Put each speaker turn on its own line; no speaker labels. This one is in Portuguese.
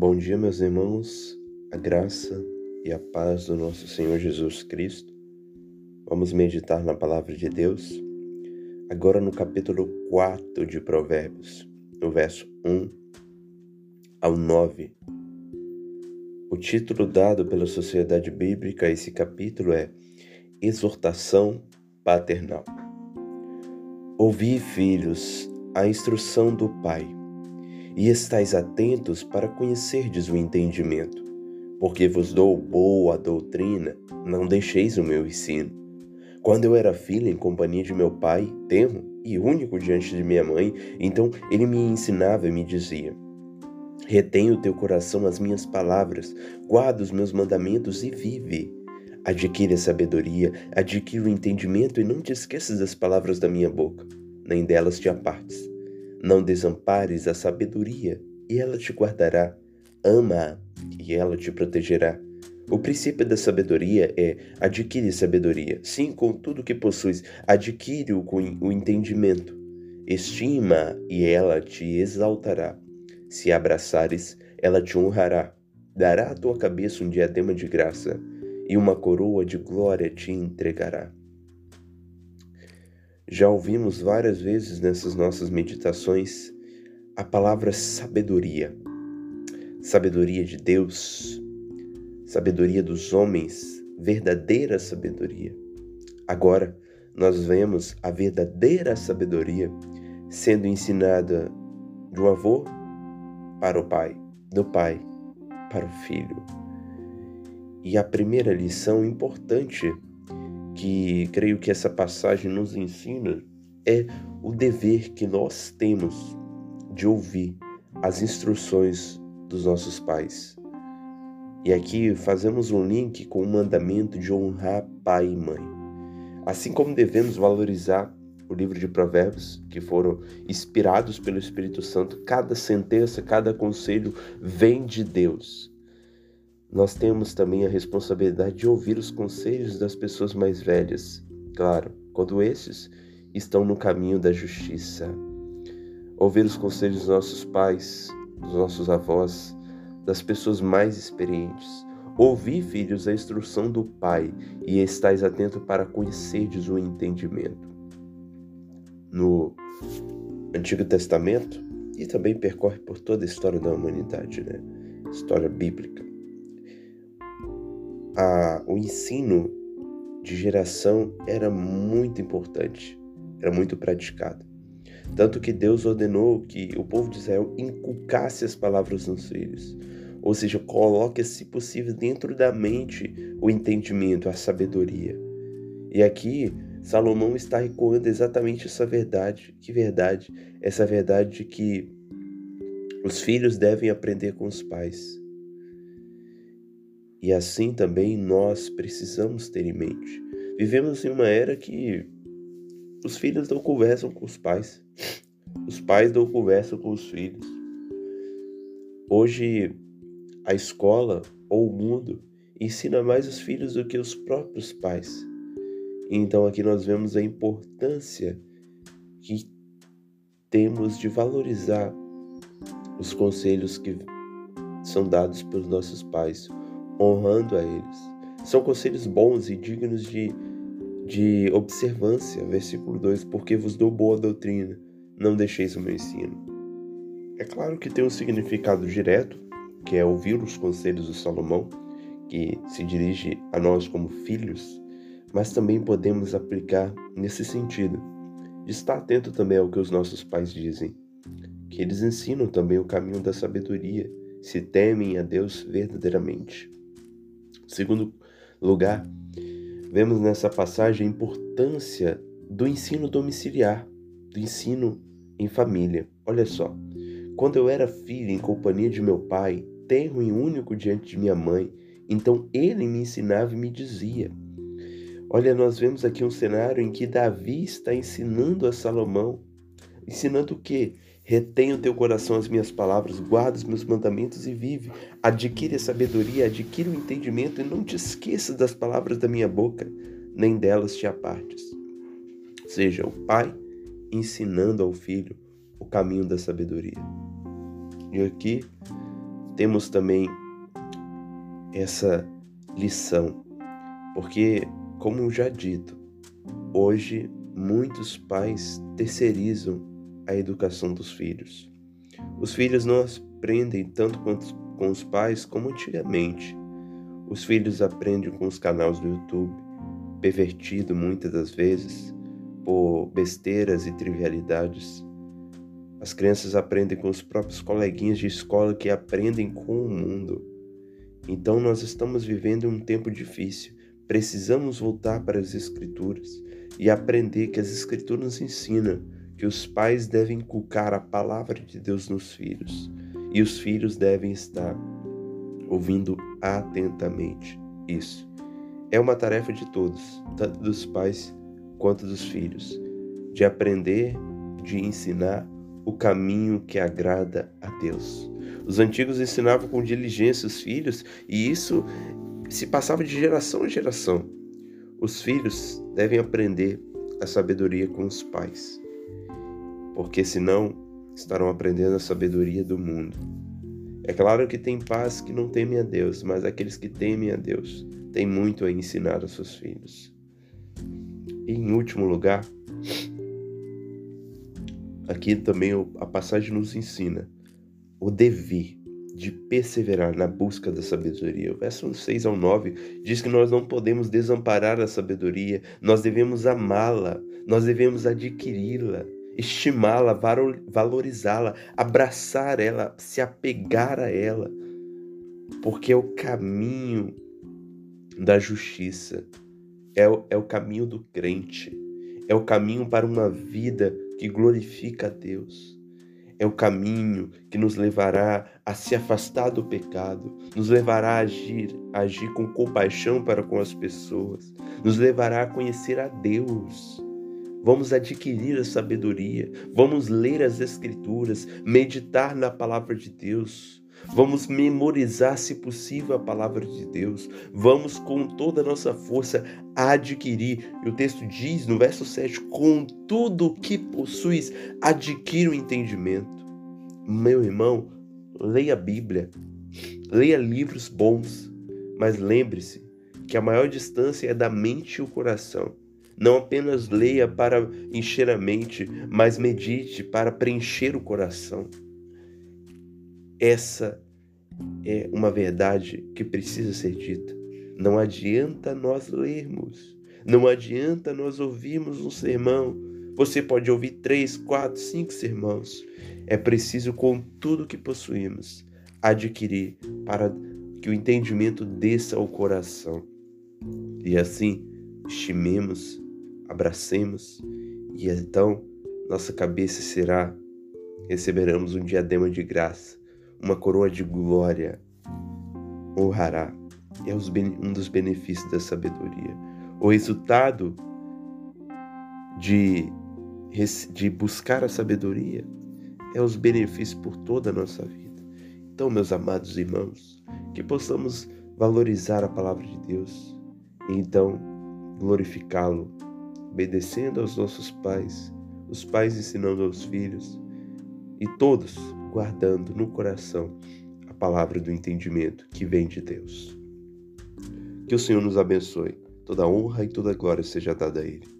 Bom dia, meus irmãos, a graça e a paz do nosso Senhor Jesus Cristo. Vamos meditar na palavra de Deus, agora no capítulo 4 de Provérbios, no verso 1 ao 9. O título dado pela Sociedade Bíblica a esse capítulo é Exortação Paternal. Ouvi, filhos, a instrução do Pai e estais atentos para conhecerdes o entendimento. Porque vos dou boa doutrina, não deixeis o meu ensino. Quando eu era filho em companhia de meu pai, tenro e único diante de minha mãe, então ele me ensinava e me dizia: Retém o teu coração as minhas palavras, guarda os meus mandamentos e vive. Adquire a sabedoria, adquire o entendimento e não te esqueças das palavras da minha boca, nem delas te apartes não desampares a sabedoria, e ela te guardará. Ama-a, e ela te protegerá. O princípio da sabedoria é adquire sabedoria. Sim, com tudo que possuis, adquire-o com o entendimento. Estima, e ela te exaltará. Se abraçares, ela te honrará. Dará à tua cabeça um diadema de graça, e uma coroa de glória te entregará. Já ouvimos várias vezes nessas nossas meditações a palavra sabedoria. Sabedoria de Deus, sabedoria dos homens, verdadeira sabedoria. Agora, nós vemos a verdadeira sabedoria sendo ensinada do avô para o pai, do pai para o filho. E a primeira lição importante que creio que essa passagem nos ensina é o dever que nós temos de ouvir as instruções dos nossos pais. E aqui fazemos um link com o mandamento de honrar pai e mãe. Assim como devemos valorizar o livro de Provérbios, que foram inspirados pelo Espírito Santo, cada sentença, cada conselho vem de Deus nós temos também a responsabilidade de ouvir os conselhos das pessoas mais velhas, claro, quando esses estão no caminho da justiça. Ouvir os conselhos dos nossos pais, dos nossos avós, das pessoas mais experientes. Ouvi, filhos, a instrução do Pai e estais atento para conhecerdes o entendimento. No Antigo Testamento, e também percorre por toda a história da humanidade, né? História bíblica a, o ensino de geração era muito importante, era muito praticado. Tanto que Deus ordenou que o povo de Israel inculcasse as palavras nos filhos, ou seja, coloque, se possível, dentro da mente o entendimento, a sabedoria. E aqui Salomão está ecoando exatamente essa verdade. Que verdade? Essa verdade de que os filhos devem aprender com os pais. E assim também nós precisamos ter em mente. Vivemos em uma era que os filhos não conversam com os pais, os pais não conversam com os filhos. Hoje, a escola ou o mundo ensina mais os filhos do que os próprios pais. Então, aqui nós vemos a importância que temos de valorizar os conselhos que são dados pelos nossos pais, honrando a eles. São conselhos bons e dignos de, de observância. Versículo 2: Porque vos dou boa doutrina, não deixeis o meu ensino. É claro que tem um significado direto, que é ouvir os conselhos de Salomão, que se dirige a nós como filhos, mas também podemos aplicar nesse sentido, de estar atento também ao que os nossos pais dizem, que eles ensinam também o caminho da sabedoria, se temem a Deus verdadeiramente. Segundo lugar, vemos nessa passagem a importância do ensino domiciliar, do ensino em família. Olha só, quando eu era filho em companhia de meu pai, tenro e único diante de minha mãe, então ele me ensinava e me dizia. Olha, nós vemos aqui um cenário em que Davi está ensinando a Salomão, ensinando o quê? Retém o teu coração as minhas palavras, guarda os meus mandamentos e vive. Adquire a sabedoria, adquire o entendimento e não te esqueças das palavras da minha boca, nem delas te apartes. Seja o pai ensinando ao filho o caminho da sabedoria. E aqui temos também essa lição, porque, como já dito, hoje muitos pais terceirizam a educação dos filhos. Os filhos não aprendem tanto com os pais como antigamente. Os filhos aprendem com os canais do YouTube, pervertido muitas das vezes por besteiras e trivialidades. As crianças aprendem com os próprios coleguinhas de escola que aprendem com o mundo. Então nós estamos vivendo um tempo difícil. Precisamos voltar para as Escrituras e aprender que as Escrituras ensinam que os pais devem inculcar a palavra de Deus nos filhos e os filhos devem estar ouvindo atentamente isso. É uma tarefa de todos, tanto dos pais quanto dos filhos, de aprender, de ensinar o caminho que agrada a Deus. Os antigos ensinavam com diligência os filhos e isso se passava de geração em geração. Os filhos devem aprender a sabedoria com os pais, porque senão estarão aprendendo a sabedoria do mundo. É claro que tem pais que não temem a Deus, mas aqueles que temem a Deus têm muito a ensinar aos seus filhos. E em último lugar, aqui também a passagem nos ensina o dever de perseverar na busca da sabedoria. O verso 6 ao 9 diz que nós não podemos desamparar a sabedoria, nós devemos amá-la, nós devemos adquiri-la, estimá-la, valorizá-la, abraçar ela, se apegar a ela, porque é o caminho da justiça, é o, é o caminho do crente, é o caminho para uma vida que glorifica a Deus. É o caminho que nos levará a se afastar do pecado, nos levará a agir, a agir com compaixão para com as pessoas, nos levará a conhecer a Deus. Vamos adquirir a sabedoria, vamos ler as Escrituras, meditar na palavra de Deus, Vamos memorizar, se possível, a palavra de Deus. Vamos, com toda a nossa força, adquirir. E o texto diz no verso 7: Com tudo o que possuis, adquira o entendimento. Meu irmão, leia a Bíblia, leia livros bons, mas lembre-se que a maior distância é da mente e o coração. Não apenas leia para encher a mente, mas medite para preencher o coração. Essa é uma verdade que precisa ser dita. Não adianta nós lermos, não adianta nós ouvirmos um sermão. Você pode ouvir três, quatro, cinco sermãos. É preciso, com tudo que possuímos, adquirir para que o entendimento desça ao coração. E assim, estimemos, abracemos, e então nossa cabeça será, receberemos um diadema de graça uma coroa de glória honrará. É um dos benefícios da sabedoria. O resultado de, de buscar a sabedoria é os benefícios por toda a nossa vida. Então, meus amados irmãos, que possamos valorizar a palavra de Deus e então glorificá-lo, obedecendo aos nossos pais, os pais ensinando aos filhos e todos guardando no coração a palavra do entendimento que vem de Deus. Que o Senhor nos abençoe. Toda honra e toda glória seja dada a Ele.